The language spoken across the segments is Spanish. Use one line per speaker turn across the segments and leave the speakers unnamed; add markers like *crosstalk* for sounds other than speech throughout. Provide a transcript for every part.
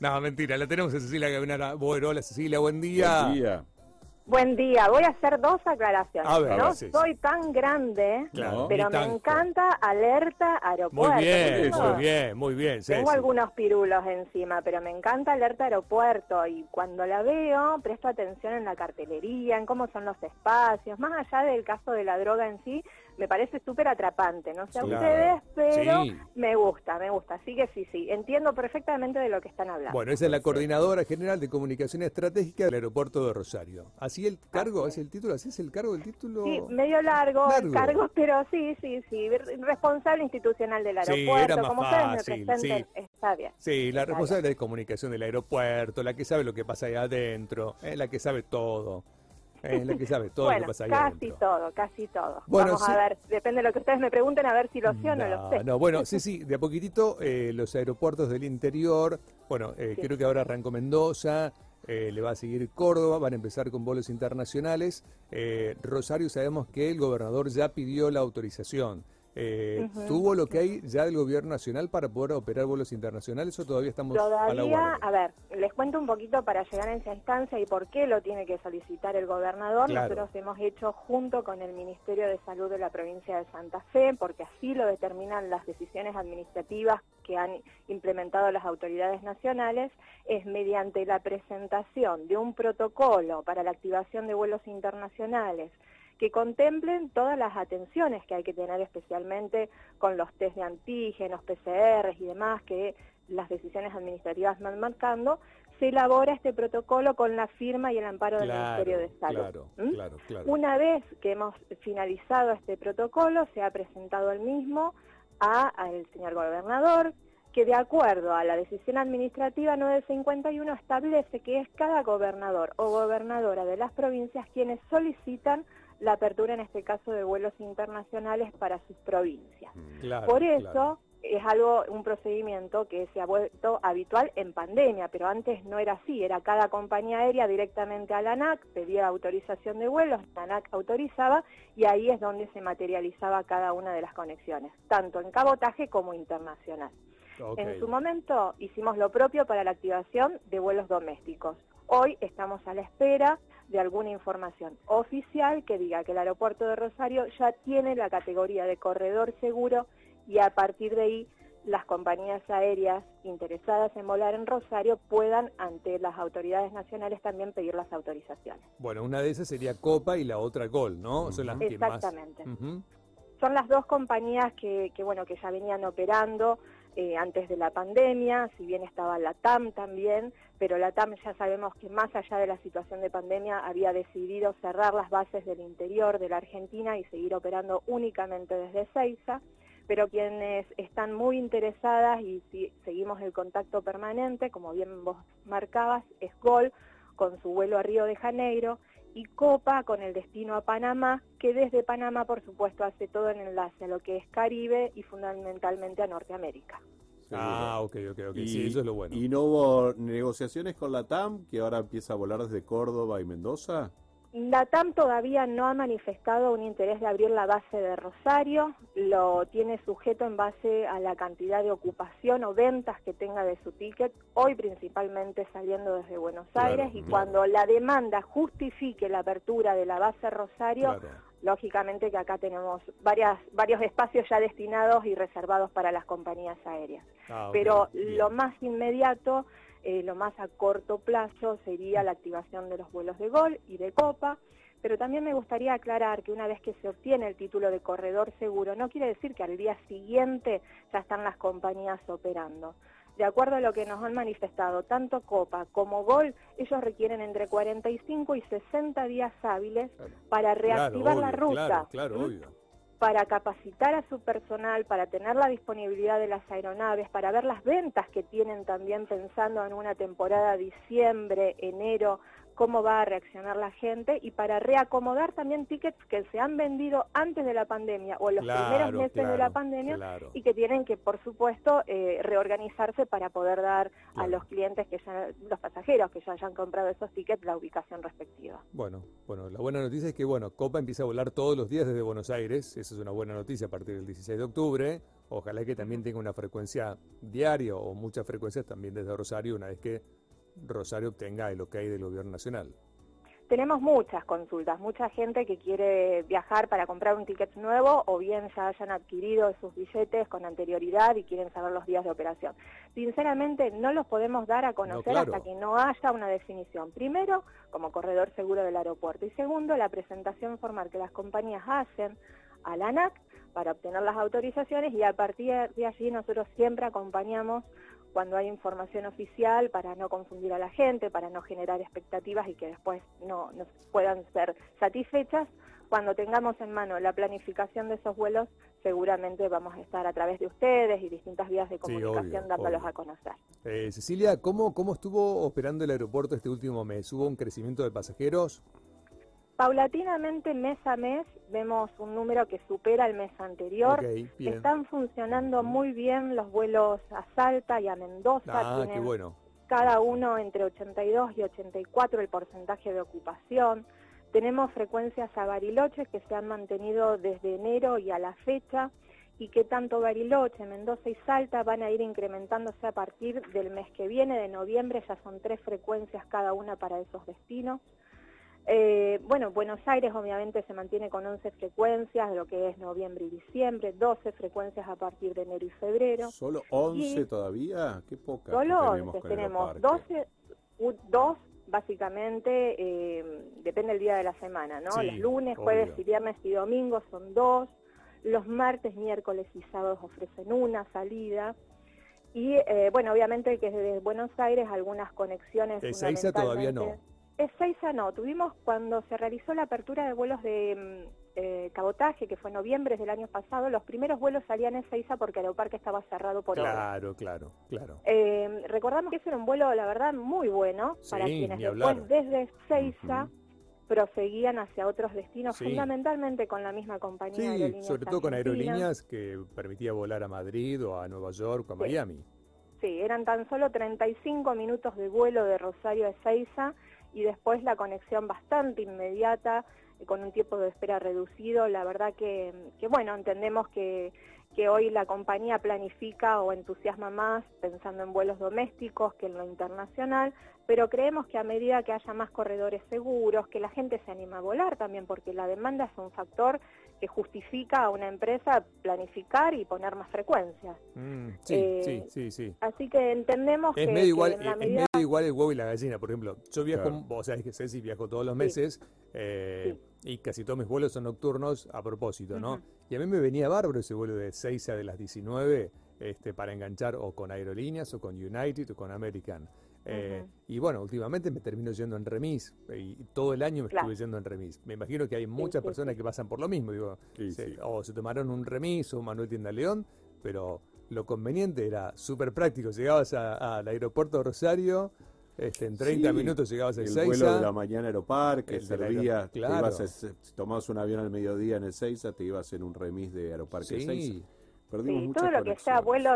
No, mentira, la tenemos a Cecilia Gavinara. Bueno, hola Cecilia, buen día.
Buen día.
Buen día, voy a hacer dos aclaraciones.
A ver,
no
sí, sí.
soy tan grande,
Claro,
pero
ni
me
tanto.
encanta alerta aeropuerto.
Muy bien,
Tengo-
muy bien, muy bien.
Tengo algunos pirulos encima, pero me encanta alerta aeropuerto y cuando la veo presto atención en la cartelería, en cómo son los espacios, más allá del caso de la droga en sí, me parece súper atrapante, no sé a
Claro.
ustedes, pero
Sí.
me gusta, me gusta, así que sí, sí, entiendo perfectamente de lo que están hablando.
Bueno, esa es la coordinadora general de comunicación estratégica del aeropuerto de Rosario. ¿Así el cargo? ¿Así el título? ¿Así es el cargo del título?
Sí, medio largo,
Largo.
el cargo, *laughs* pero sí, sí, sí, responsable institucional del
Sí,
aeropuerto,
era más
como ustedes
fácil,
me presenten, está bien.
Sí, la responsable de comunicación del aeropuerto, la que sabe lo que pasa ahí adentro, eh, la que sabe todo, eh, la que sabe todo lo
bueno,
que pasa ahí
casi
adentro.
todo, casi todo.
Bueno,
Vamos
sí.
a ver, depende de lo que ustedes me pregunten, a ver si lo sé o no, lo sé.
No, bueno, sí, *laughs* sí, de a poquitito eh, los aeropuertos del interior, bueno, eh,
Sí.
creo que ahora arrancó Mendoza, eh, le va a seguir Córdoba, van a empezar con vuelos internacionales. Eh, Rosario sabemos que el gobernador ya pidió la autorización. Eh. ¿Tuvo lo que hay ya del gobierno nacional para poder operar vuelos internacionales o todavía estamos a la
Todavía,
guardia?
a ver, les cuento un poquito para llegar a esa instancia y por qué lo tiene que solicitar el gobernador.
Claro.
Nosotros hemos hecho junto con el Ministerio de Salud de la provincia de Santa Fe, porque así lo determinan las decisiones administrativas que han implementado las autoridades nacionales, es mediante la presentación de un protocolo para la activación de vuelos internacionales que contemplen todas las atenciones que hay que tener especialmente con los test de antígenos, PCRs y demás que las decisiones administrativas van marcando, se elabora este protocolo con la firma y el amparo del
Claro,
Ministerio de Salud.
claro,
¿Mm?
claro, claro.
Una vez que hemos finalizado este protocolo, se ha presentado el mismo a- al señor gobernador, que de acuerdo a la decisión administrativa 951 establece que es cada gobernador o gobernadora de las provincias quienes solicitan la apertura, en este caso, de vuelos internacionales para sus provincias.
Claro,
Por eso
claro.
es algo, un procedimiento que se ha vuelto habitual en pandemia, pero antes no era así, era cada compañía aérea directamente a la ANAC, pedía autorización de vuelos, la ANAC autorizaba y ahí es donde se materializaba cada una de las conexiones, tanto en cabotaje como internacional. En su momento hicimos lo propio para la activación de vuelos domésticos. Hoy estamos a la espera de alguna información oficial que diga que el aeropuerto de Rosario ya tiene la categoría de corredor seguro y a partir de ahí las compañías aéreas interesadas en volar en Rosario puedan ante las autoridades nacionales también pedir las autorizaciones.
Bueno, una de esas sería Copa y la otra Gol, ¿no? Son las que más...
Exactamente. Son las dos compañías que, que, bueno que ya venían operando eh, antes de la pandemia, si bien estaba la TAM también, pero la TAM ya sabemos que más allá de la situación de pandemia había decidido cerrar las bases del interior de la Argentina y seguir operando únicamente desde Ceiza, pero quienes están muy interesadas y si, seguimos el contacto permanente, como bien vos marcabas, es Gol con su vuelo a Río de Janeiro y Copa con el destino a Panamá, que desde Panamá, por supuesto, hace todo en enlace a lo que es Caribe y fundamentalmente a Norteamérica.
Ah, ok, ok, ok.
Y,
sí, eso es lo bueno.
¿Y no hubo negociaciones con la TAM, que ahora empieza a volar desde Córdoba y Mendoza?
La TAM todavía no ha manifestado un interés de abrir la base de Rosario, lo tiene sujeto en base a la cantidad de ocupación o ventas que tenga de su ticket, hoy principalmente saliendo desde Buenos
Claro,
Aires, y
claro.
cuando la demanda justifique la apertura de la base Rosario,
Claro.
lógicamente que acá tenemos varias, varios espacios ya destinados y reservados para las compañías aéreas.
Ah,
Pero
bien.
lo más inmediato, eh, lo más a corto plazo sería la activación de los vuelos de Gol y de Copa. Pero también me gustaría aclarar que una vez que se obtiene el título de corredor seguro, no quiere decir que al día siguiente ya están las compañías operando. De acuerdo a lo que nos han manifestado tanto Copa como Gol, ellos requieren entre 45 y 60 días hábiles
Claro.
para
Claro,
reactivar la ruta.
Claro, claro,
¿Mm?
obvio.
Para capacitar a su personal, para tener la disponibilidad de las aeronaves, para ver las ventas que tienen también pensando en una temporada diciembre, enero, cómo va a reaccionar la gente y para reacomodar también tickets que se han vendido antes de la pandemia o en los
Claro,
primeros meses de la pandemia
claro.
y que tienen que, por supuesto, eh, reorganizarse para poder dar a los clientes que ya, los pasajeros que ya hayan comprado esos tickets la ubicación respectiva.
Bueno, bueno, la buena noticia es que, bueno, Copa empieza a volar todos los días desde Buenos Aires. Esa es una buena noticia a partir del 16 de octubre. ojalá que también tenga una frecuencia diaria o muchas frecuencias también desde Rosario una vez que Rosario obtenga el ok del gobierno nacional.
Tenemos muchas consultas, mucha gente que quiere viajar para comprar un ticket nuevo o bien ya hayan adquirido sus billetes con anterioridad y quieren saber los días de operación. Sinceramente no los podemos dar a conocer hasta que no haya una definición. Primero, como corredor seguro del aeropuerto y segundo, la presentación formal que las compañías hacen a la ANAC para obtener las autorizaciones y a partir de allí nosotros siempre acompañamos cuando hay información oficial para no confundir a la gente, para no generar expectativas y que después no, puedan ser satisfechas. Cuando tengamos en mano la planificación de esos vuelos, seguramente vamos a estar a través de ustedes y distintas vías de comunicación dándolos a conocer.
Eh, Cecilia, ¿cómo, ¿cómo estuvo operando el aeropuerto este último mes? ¿Hubo un crecimiento de pasajeros?
Paulatinamente, mes a mes, vemos un número que supera el mes anterior. Están funcionando muy bien los vuelos a Salta y a Mendoza.
Ah, qué bueno.
Cada uno entre 82 y 84 el porcentaje de ocupación. Tenemos frecuencias a Bariloche que se han mantenido desde enero y a la fecha y que tanto Bariloche, Mendoza y Salta van a ir incrementándose a partir del mes que viene, de noviembre, ya son tres frecuencias cada una para esos destinos. Eh, bueno, Buenos Aires obviamente se mantiene con 11 frecuencias, lo que es noviembre y diciembre, 12 frecuencias a partir de enero y febrero.
¿Solo 11 todavía? Qué poca.
Solo 11, tenemos 12, dos básicamente, eh, depende del día de la semana, ¿no? los lunes, jueves y viernes y domingos son dos, los martes, miércoles y sábados ofrecen una salida. Y eh, bueno, obviamente que desde Buenos Aires algunas conexiones...
Ezeiza todavía no.
Ezeiza no, tuvimos cuando se realizó la apertura de vuelos de mm, eh, cabotaje, que fue en noviembre del año pasado, los primeros vuelos salían en Ezeiza porque el aeroparque estaba cerrado por
Claro, claro, claro.
Eh, recordamos que ese era un vuelo, la verdad, muy bueno para quienes después desde Ezeiza proseguían hacia otros destinos, fundamentalmente con la misma compañía
sí, sobre todo con aerolíneas que permitía volar a Madrid o a Nueva York o a Miami.
Sí, eran tan solo 35 minutos de vuelo de Rosario a Ezeiza y después la conexión bastante inmediata eh, con un tiempo de espera reducido. La verdad que, que bueno, entendemos que, que hoy la compañía planifica o entusiasma más pensando en vuelos domésticos que en lo internacional, pero creemos que a medida que haya más corredores seguros, que la gente se anima a volar también, porque la demanda es un factor que justifica a una empresa planificar y poner más frecuencias.
Mm, sí, eh, sí, sí, sí.
Así que entendemos
es
que,
medio igual, es medio igual el huevo y la gallina, por ejemplo. Yo viajo, vos sabés que sé si viajo todos los meses eh, y casi todos mis vuelos son nocturnos a propósito, ¿no? Y a mí me venía bárbaro ese vuelo de 6 a de las 19 este, para enganchar o con aerolíneas o con United o con American. Eh, y bueno, últimamente me termino yendo en remis y todo el año me estuve yendo en remis. Me imagino que hay muchas personas que pasan por lo mismo, digo, o se tomaron un remis o Manuel Tienda León, pero lo conveniente era súper práctico. Llegabas al aeropuerto de Rosario, este, en 30 minutos llegabas a Ezeiza.
El vuelo de la mañana Aeroparque, servía, claro. si tomabas un avión al mediodía en Ezeiza, te ibas en un remis de Aeroparque sí.
Sí, todo lo que sea vuelo,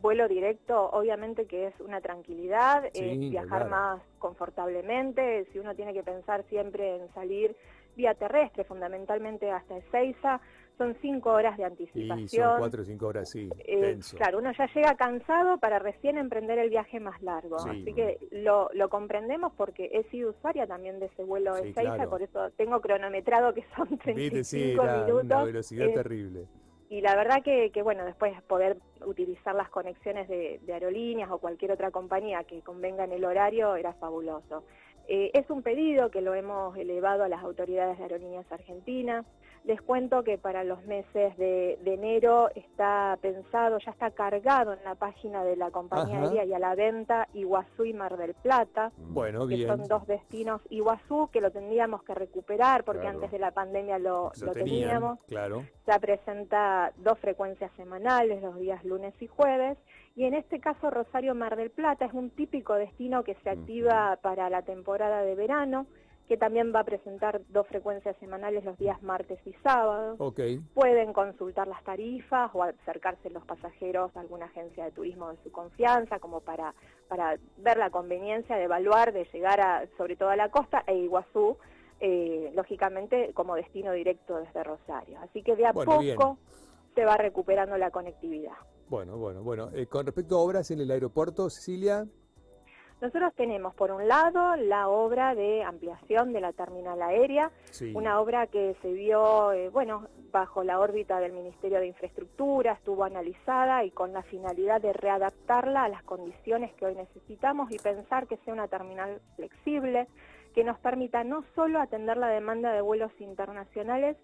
vuelo directo, obviamente que es una tranquilidad, es viajar más confortablemente, si uno tiene que pensar siempre en salir vía terrestre, fundamentalmente hasta Ezeiza, son cinco horas de anticipación. son
cuatro o cinco horas, sí. Eh,
claro, uno ya llega cansado para recién emprender el viaje más largo. Así que lo, lo, comprendemos porque he sido usuaria también de ese vuelo de Ezeiza, por eso tengo cronometrado que son 35 minutos.
Una velocidad terrible
y la verdad que, que, bueno, después poder utilizar las conexiones de, aerolíneas o cualquier otra compañía que convenga en el horario era fabuloso. Eh, es un pedido que lo hemos elevado a las autoridades de aerolíneas argentinas. Les cuento que para los meses de, enero está pensado, ya está cargado en la página de la compañía aérea y a la venta Iguazú y Mar del Plata.
Bueno,
que son dos destinos. Iguazú, que lo tendríamos que recuperar porque antes de la pandemia lo, lo, teníamos.
Claro.
Ya presenta dos frecuencias semanales, los días lunes y jueves. Y en este caso Rosario Mar del Plata es un típico destino que se activa para la temporada de verano, que también va a presentar dos frecuencias semanales los días martes y sábados. Pueden consultar las tarifas o acercarse los pasajeros a alguna agencia de turismo de su confianza, como para, para ver la conveniencia de evaluar, de llegar a, sobre todo a la costa e Iguazú, eh, lógicamente como destino directo desde Rosario. Así que de a poco se va recuperando la conectividad.
Bueno, bueno, bueno. Eh, con respecto a obras en el aeropuerto, Cecilia.
Nosotros tenemos, por un lado, la obra de ampliación de la terminal aérea, una obra que se vio, eh, bueno, bajo la órbita del Ministerio de Infraestructura, estuvo analizada y con la finalidad de readaptarla a las condiciones que hoy necesitamos y pensar que sea una terminal flexible, que nos permita no solo atender la demanda de vuelos internacionales,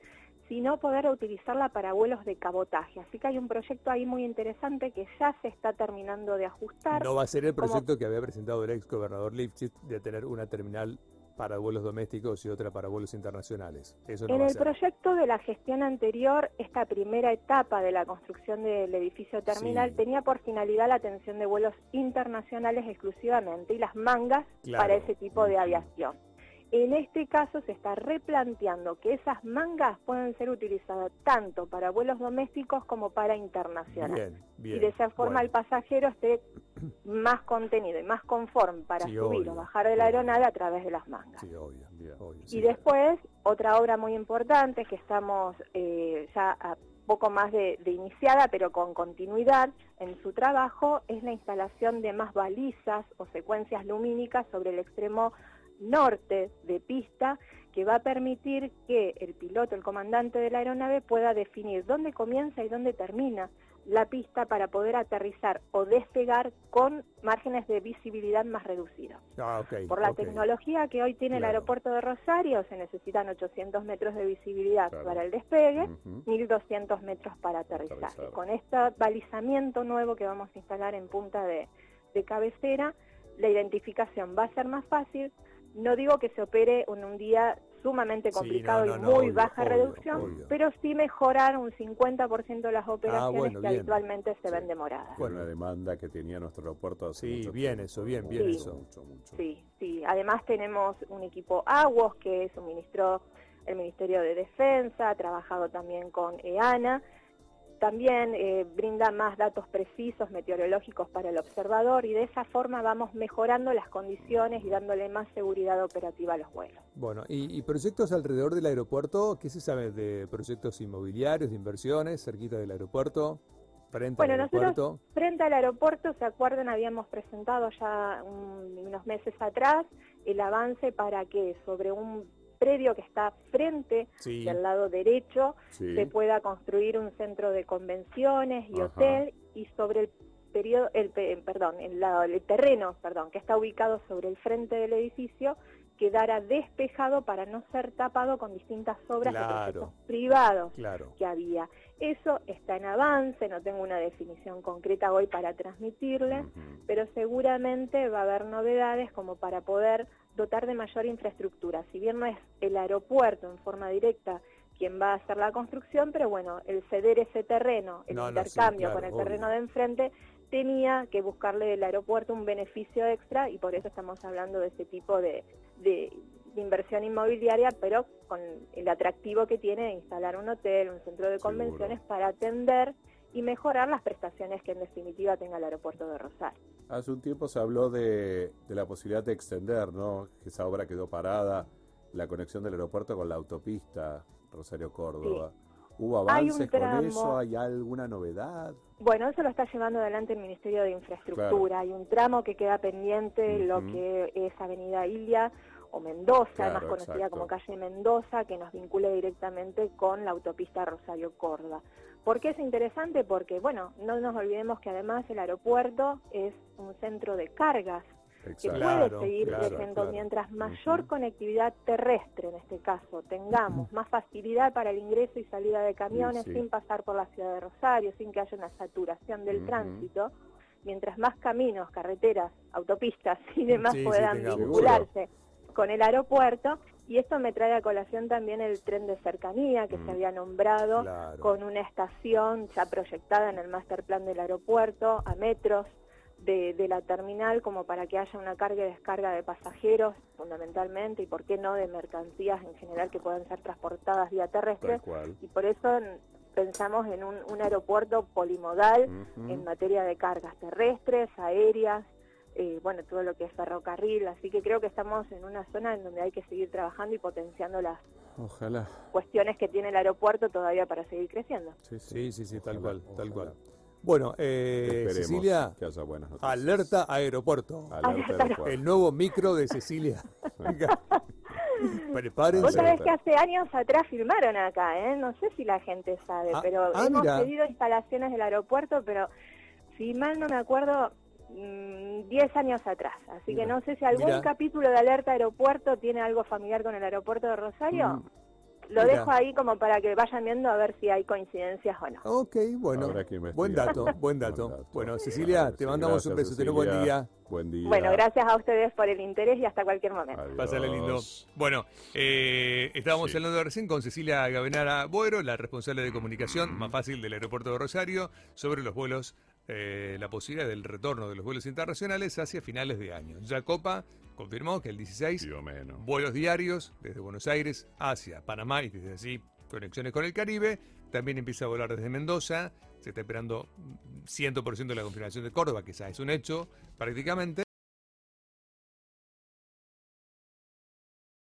sino poder utilizarla para vuelos de cabotaje. Así que hay un proyecto ahí muy interesante que ya se está terminando de ajustar.
No va a ser el proyecto que había presentado el ex gobernador Lipschitz de tener una terminal para vuelos domésticos y otra para vuelos internacionales.
en el proyecto de la gestión anterior, esta primera etapa de la construcción del edificio terminal tenía por finalidad la atención de vuelos internacionales exclusivamente y las mangas para ese tipo de aviación. En este caso se está replanteando que esas mangas pueden ser utilizadas tanto para vuelos domésticos como para internacionales. y de esa forma el pasajero esté más contenido y más conforme para subir o bajar de la aeronave a través de las mangas. y después, otra obra muy importante que estamos eh, ya a poco más de, de, iniciada, pero con continuidad en su trabajo, es la instalación de más balizas o secuencias lumínicas sobre el extremo norte de pista que va a permitir que el piloto, el comandante de la aeronave pueda definir dónde comienza y dónde termina la pista para poder aterrizar o despegar con márgenes de visibilidad más reducidos. Ah, Por la tecnología que hoy tiene el aeropuerto de Rosario, se necesitan 800 metros de visibilidad para el despegue, 1200 metros para aterrizaje. Con este balizamiento nuevo que vamos a instalar en punta de cabecera, la identificación va a ser más fácil, no digo que se opere en un día sumamente complicado y muy baja reducción, pero sí mejorar un 50% de las ah, operaciones que habitualmente se ven demoradas.
Bueno, la demanda que tenía nuestro aeropuerto.
sí, bien eso, bien, bien eso.
Sí, sí. Además tenemos un equipo AGUOS que suministró el Ministerio de Defensa, ha trabajado también con EANA también eh, brinda más datos precisos meteorológicos para el observador y de esa forma vamos mejorando las condiciones y dándole más seguridad operativa a los vuelos.
Bueno, y, proyectos alrededor del aeropuerto, ¿qué se sabe de proyectos inmobiliarios, de inversiones cerquita del aeropuerto? Frente
bueno, al aeropuerto. frente al aeropuerto, ¿se acuerdan? Habíamos presentado ya unos meses atrás el avance para que sobre un predio que está frente del lado derecho se pueda construir un centro de convenciones y hotel y sobre el periodo, el, perdón, el, lado, el terreno, perdón, que está ubicado sobre el frente del edificio quedara despejado para no ser tapado con distintas obras de proyectos privados que había. Eso está en avance, no tengo una definición concreta hoy para transmitirles, pero seguramente va a haber novedades como para poder dotar de mayor infraestructura. Si bien no es el aeropuerto en forma directa quien va a hacer la construcción, pero bueno, el ceder ese terreno, el intercambio con el terreno de enfrente, tenía que buscarle del aeropuerto un beneficio extra y por eso estamos hablando de ese tipo de, de, inversión inmobiliaria, pero con el atractivo que tiene de instalar un hotel, un centro de convenciones para atender y mejorar las prestaciones que en definitiva tenga el aeropuerto de Rosario.
Hace un tiempo se habló de, la posibilidad de extender, ¿no? Que esa obra quedó parada, la conexión del aeropuerto con la autopista Rosario-Córdoba. ¿Hubo avances con eso? ¿Hay alguna novedad?
Bueno, eso lo está llevando adelante el Ministerio de Infraestructura. Hay un tramo que queda pendiente, lo que es Avenida Ilia o Mendoza, más conocida como calle Mendoza, que nos vincula directamente con la autopista Rosario-Córdoba. ¿Por qué es interesante? Porque, bueno, no nos olvidemos que además el aeropuerto es un centro de cargas que puede seguir creciendo mientras mayor conectividad terrestre, en este caso, tengamos más facilidad para el ingreso y salida de camiones sin pasar por la ciudad de Rosario, sin que haya una saturación del tránsito, mientras más caminos, carreteras, autopistas y demás puedan vincularse con el aeropuerto, y esto me trae a colación también el tren de cercanía que se mm. había nombrado con una estación ya proyectada en el master plan del aeropuerto a metros de, la terminal como para que haya una carga y descarga de pasajeros fundamentalmente y por qué no de mercancías en general que puedan ser transportadas vía terrestre. Y por eso pensamos en un, aeropuerto polimodal en materia de cargas terrestres, aéreas, eh, bueno, todo lo que es ferrocarril, así que creo que estamos en una zona en donde hay que seguir trabajando y potenciando las cuestiones que tiene el aeropuerto todavía para seguir creciendo.
Sí, sí, sí, tal cual, tal cual. Bueno, eh, Cecilia, alerta aeropuerto. aeropuerto. El nuevo micro de Cecilia. *laughs*
Prepárense. Vos sabés que hace años atrás filmaron acá, ¿eh? No sé si la gente sabe, ah, pero ah, hemos pedido instalaciones del aeropuerto, pero si mal no me acuerdo, 10 mm, años atrás. Así que no sé si algún capítulo de Alerta Aeropuerto tiene algo familiar con el aeropuerto de Rosario. Mm, Lo dejo ahí como para que vayan viendo a ver si hay coincidencias o no.
Ok, bueno. Buen dato, buen dato. Bueno, Cecilia, te mandamos un beso. Ten un buen día.
Buen día.
Bueno, gracias a ustedes por el interés y hasta cualquier momento.
Pásale lindo. Bueno, eh, estábamos hablando recién con Cecilia Gavenara Boero, la responsable de comunicación más fácil del aeropuerto de Rosario, sobre los vuelos eh, la posibilidad del retorno de los vuelos internacionales hacia finales de año. Ya Copa confirmó que el 16 vuelos diarios desde Buenos Aires hacia Panamá y desde así conexiones con el Caribe. También empieza a volar desde Mendoza. Se está esperando 100% de la confirmación de Córdoba, que ya es un hecho prácticamente.